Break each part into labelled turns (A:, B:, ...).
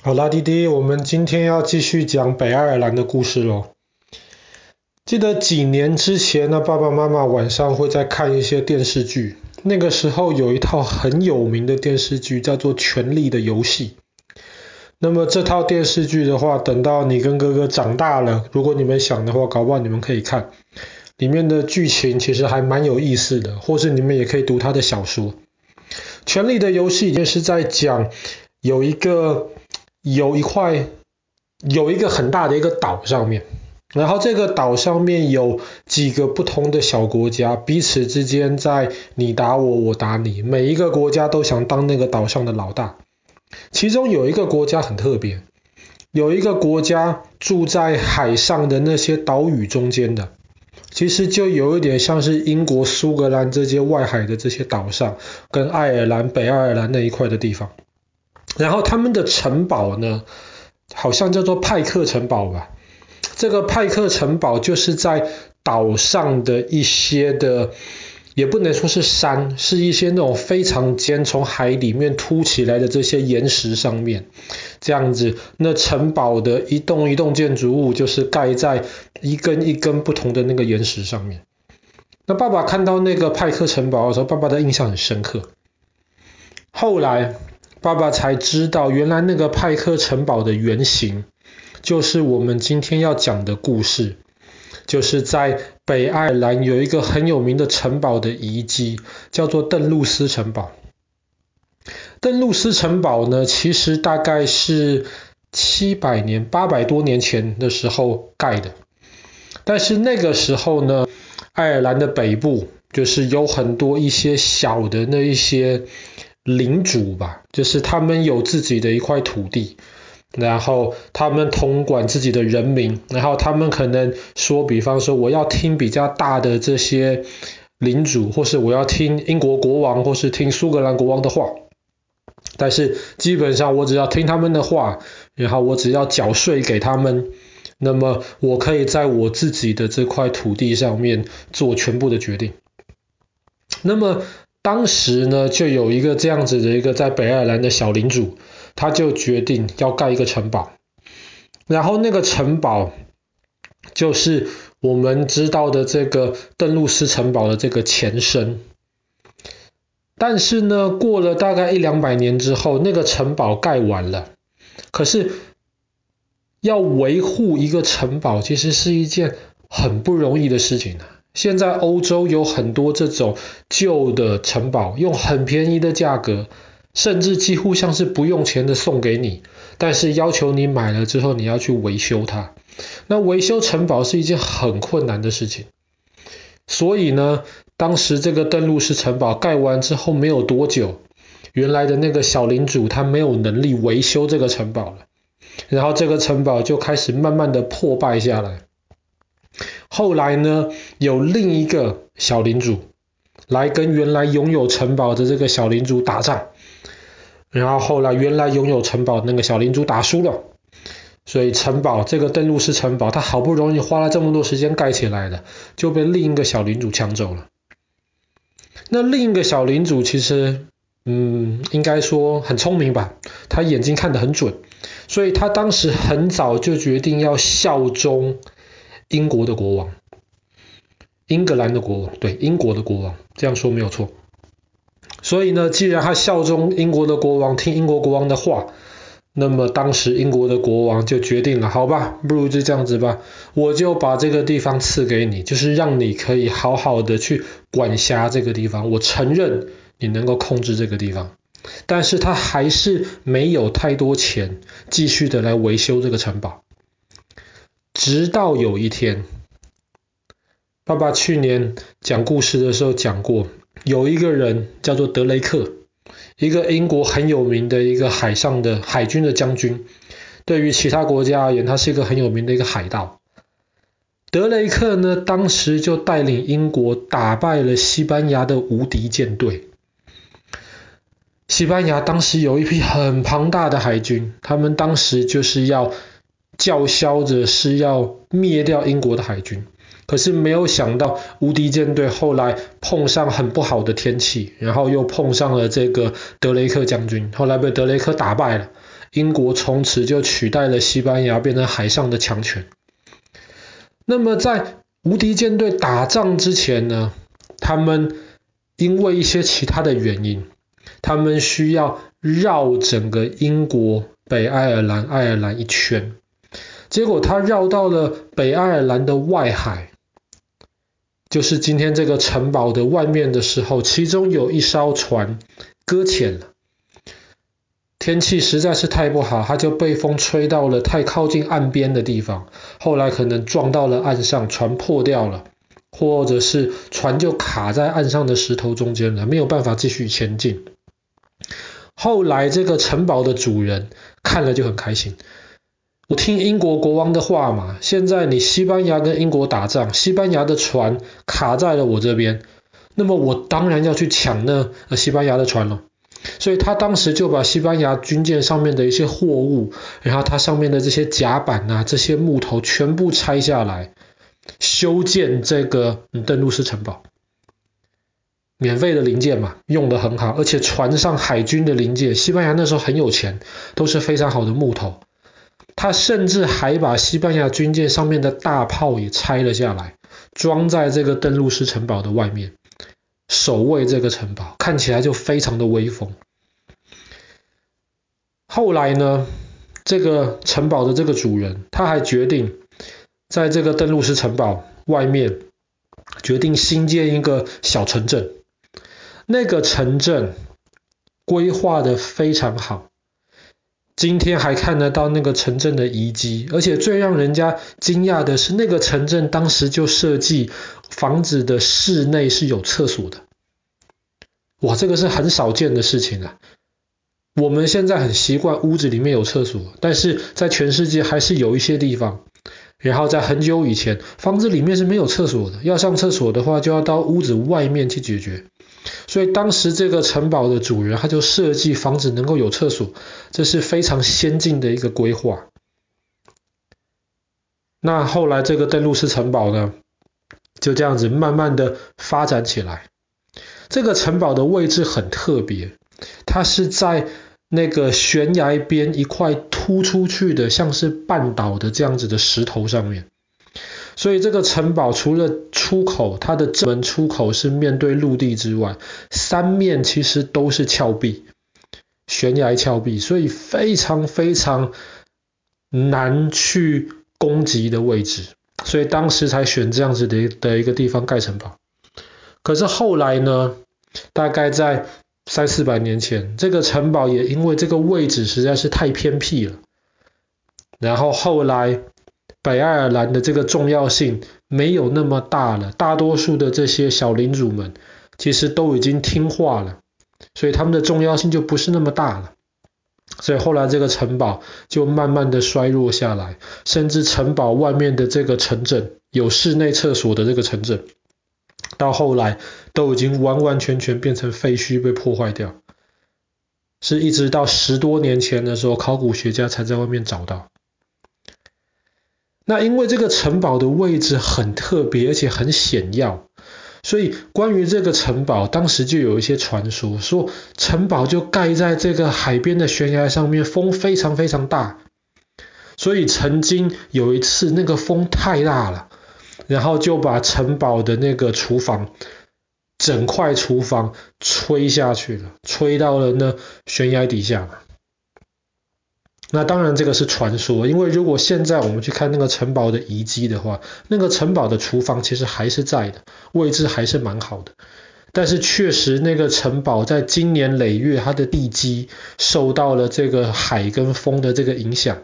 A: 好啦，弟弟，我们今天要继续讲北爱尔兰的故事喽。记得几年之前呢，爸爸妈妈晚上会在看一些电视剧。那个时候有一套很有名的电视剧，叫做《权力的游戏》。那么这套电视剧的话，等到你跟哥哥长大了，如果你们想的话，搞不好你们可以看。里面的剧情其实还蛮有意思的，或是你们也可以读他的小说。《权力的游戏》就是在讲有一个。有一块，有一个很大的一个岛上面，然后这个岛上面有几个不同的小国家，彼此之间在你打我，我打你，每一个国家都想当那个岛上的老大。其中有一个国家很特别，有一个国家住在海上的那些岛屿中间的，其实就有一点像是英国苏格兰这些外海的这些岛上，跟爱尔兰、北爱尔兰那一块的地方。然后他们的城堡呢，好像叫做派克城堡吧。这个派克城堡就是在岛上的一些的，也不能说是山，是一些那种非常尖，从海里面凸起来的这些岩石上面，这样子。那城堡的一栋一栋建筑物，就是盖在一根一根不同的那个岩石上面。那爸爸看到那个派克城堡的时候，爸爸的印象很深刻。后来。爸爸才知道，原来那个派克城堡的原型，就是我们今天要讲的故事，就是在北爱尔兰有一个很有名的城堡的遗迹，叫做邓露斯城堡。邓露斯城堡呢，其实大概是七百年、八百多年前的时候盖的，但是那个时候呢，爱尔兰的北部就是有很多一些小的那一些。领主吧，就是他们有自己的一块土地，然后他们统管自己的人民，然后他们可能说，比方说我要听比较大的这些领主，或是我要听英国国王，或是听苏格兰国王的话，但是基本上我只要听他们的话，然后我只要缴税给他们，那么我可以在我自己的这块土地上面做全部的决定，那么。当时呢，就有一个这样子的一个在北爱尔兰的小领主，他就决定要盖一个城堡，然后那个城堡就是我们知道的这个邓露斯城堡的这个前身。但是呢，过了大概一两百年之后，那个城堡盖完了，可是要维护一个城堡，其实是一件很不容易的事情啊。现在欧洲有很多这种旧的城堡，用很便宜的价格，甚至几乎像是不用钱的送给你，但是要求你买了之后你要去维修它。那维修城堡是一件很困难的事情，所以呢，当时这个邓露斯城堡盖完之后没有多久，原来的那个小领主他没有能力维修这个城堡了，然后这个城堡就开始慢慢的破败下来。后来呢，有另一个小领主来跟原来拥有城堡的这个小领主打仗，然后后来原来拥有城堡那个小领主打输了，所以城堡这个登陆式城堡，他好不容易花了这么多时间盖起来的，就被另一个小领主抢走了。那另一个小领主其实，嗯，应该说很聪明吧，他眼睛看得很准，所以他当时很早就决定要效忠。英国的国王，英格兰的国王，对，英国的国王，这样说没有错。所以呢，既然他效忠英国的国王，听英国国王的话，那么当时英国的国王就决定了，好吧，不如就这样子吧，我就把这个地方赐给你，就是让你可以好好的去管辖这个地方。我承认你能够控制这个地方，但是他还是没有太多钱继续的来维修这个城堡。直到有一天，爸爸去年讲故事的时候讲过，有一个人叫做德雷克，一个英国很有名的一个海上的海军的将军，对于其他国家而言，他是一个很有名的一个海盗。德雷克呢，当时就带领英国打败了西班牙的无敌舰队。西班牙当时有一批很庞大的海军，他们当时就是要。叫嚣着是要灭掉英国的海军，可是没有想到无敌舰队后来碰上很不好的天气，然后又碰上了这个德雷克将军，后来被德雷克打败了。英国从此就取代了西班牙，变成海上的强权。那么在无敌舰队打仗之前呢，他们因为一些其他的原因，他们需要绕整个英国北爱尔兰、爱尔兰一圈。结果他绕到了北爱尔兰的外海，就是今天这个城堡的外面的时候，其中有一艘船搁浅了。天气实在是太不好，他就被风吹到了太靠近岸边的地方，后来可能撞到了岸上，船破掉了，或者是船就卡在岸上的石头中间了，没有办法继续前进。后来这个城堡的主人看了就很开心。我听英国国王的话嘛，现在你西班牙跟英国打仗，西班牙的船卡在了我这边，那么我当然要去抢那西班牙的船了。所以他当时就把西班牙军舰上面的一些货物，然后它上面的这些甲板啊，这些木头全部拆下来，修建这个登陆式城堡。免费的零件嘛，用得很好，而且船上海军的零件，西班牙那时候很有钱，都是非常好的木头。他甚至还把西班牙军舰上面的大炮也拆了下来，装在这个邓露斯城堡的外面，守卫这个城堡，看起来就非常的威风。后来呢，这个城堡的这个主人，他还决定在这个邓露斯城堡外面，决定新建一个小城镇。那个城镇规划的非常好。今天还看得到那个城镇的遗迹，而且最让人家惊讶的是，那个城镇当时就设计房子的室内是有厕所的。哇，这个是很少见的事情啊！我们现在很习惯屋子里面有厕所，但是在全世界还是有一些地方。然后在很久以前，房子里面是没有厕所的，要上厕所的话就要到屋子外面去解决。所以当时这个城堡的主人他就设计房子能够有厕所，这是非常先进的一个规划。那后来这个邓露斯城堡呢，就这样子慢慢的发展起来。这个城堡的位置很特别，它是在那个悬崖边一块突出去的像是半岛的这样子的石头上面。所以这个城堡除了出口，它的正门出口是面对陆地之外，三面其实都是峭壁，悬崖峭壁，所以非常非常难去攻击的位置，所以当时才选这样子的的一个地方盖城堡。可是后来呢，大概在三四百年前，这个城堡也因为这个位置实在是太偏僻了，然后后来。北爱尔兰的这个重要性没有那么大了，大多数的这些小领主们其实都已经听话了，所以他们的重要性就不是那么大了。所以后来这个城堡就慢慢的衰弱下来，甚至城堡外面的这个城镇，有室内厕所的这个城镇，到后来都已经完完全全变成废墟被破坏掉，是一直到十多年前的时候，考古学家才在外面找到。那因为这个城堡的位置很特别，而且很险要，所以关于这个城堡，当时就有一些传说，说城堡就盖在这个海边的悬崖上面，风非常非常大，所以曾经有一次那个风太大了，然后就把城堡的那个厨房，整块厨房吹下去了，吹到了那悬崖底下。那当然，这个是传说，因为如果现在我们去看那个城堡的遗迹的话，那个城堡的厨房其实还是在的，位置还是蛮好的。但是确实，那个城堡在经年累月，它的地基受到了这个海跟风的这个影响，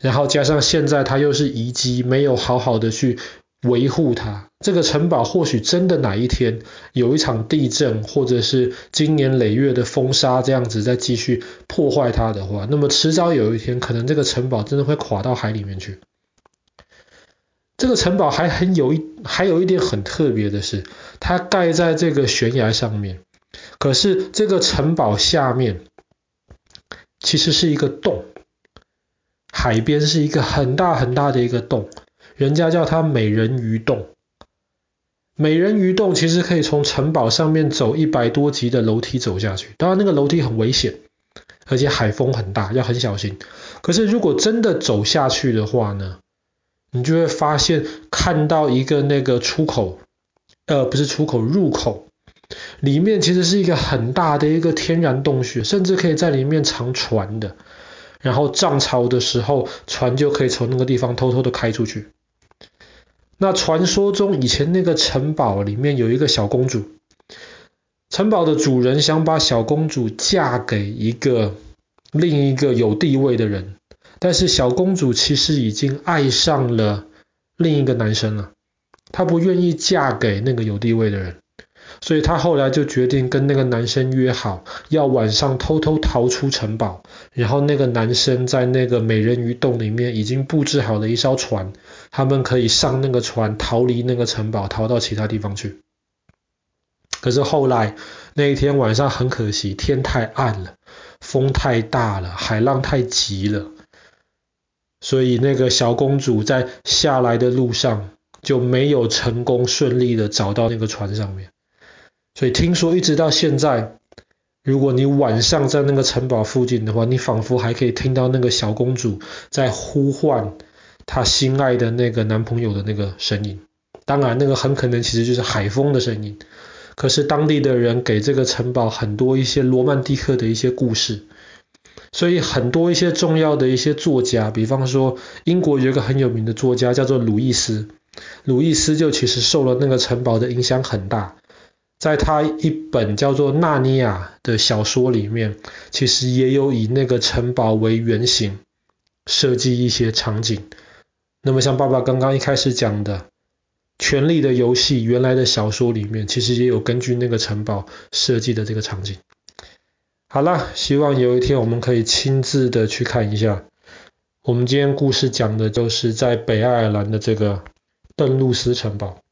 A: 然后加上现在它又是遗迹，没有好好的去。维护它，这个城堡或许真的哪一天有一场地震，或者是经年累月的风沙这样子再继续破坏它的话，那么迟早有一天，可能这个城堡真的会垮到海里面去。这个城堡还很有一还有一点很特别的是，它盖在这个悬崖上面，可是这个城堡下面其实是一个洞，海边是一个很大很大的一个洞。人家叫它美人鱼洞，美人鱼洞其实可以从城堡上面走一百多级的楼梯走下去，当然那个楼梯很危险，而且海风很大，要很小心。可是如果真的走下去的话呢，你就会发现看到一个那个出口，呃，不是出口，入口，里面其实是一个很大的一个天然洞穴，甚至可以在里面藏船的。然后涨潮的时候，船就可以从那个地方偷偷的开出去。那传说中以前那个城堡里面有一个小公主，城堡的主人想把小公主嫁给一个另一个有地位的人，但是小公主其实已经爱上了另一个男生了，她不愿意嫁给那个有地位的人。所以他后来就决定跟那个男生约好，要晚上偷偷逃出城堡，然后那个男生在那个美人鱼洞里面已经布置好了一艘船，他们可以上那个船逃离那个城堡，逃到其他地方去。可是后来那一天晚上很可惜，天太暗了，风太大了，海浪太急了，所以那个小公主在下来的路上就没有成功顺利的找到那个船上面。所以听说一直到现在，如果你晚上在那个城堡附近的话，你仿佛还可以听到那个小公主在呼唤她心爱的那个男朋友的那个声音。当然，那个很可能其实就是海风的声音。可是当地的人给这个城堡很多一些罗曼蒂克的一些故事，所以很多一些重要的一些作家，比方说英国有一个很有名的作家叫做鲁伊斯，鲁伊斯就其实受了那个城堡的影响很大。在他一本叫做《纳尼亚》的小说里面，其实也有以那个城堡为原型设计一些场景。那么像爸爸刚刚一开始讲的《权力的游戏》原来的小说里面，其实也有根据那个城堡设计的这个场景。好了，希望有一天我们可以亲自的去看一下。我们今天故事讲的就是在北爱尔兰的这个邓露斯城堡。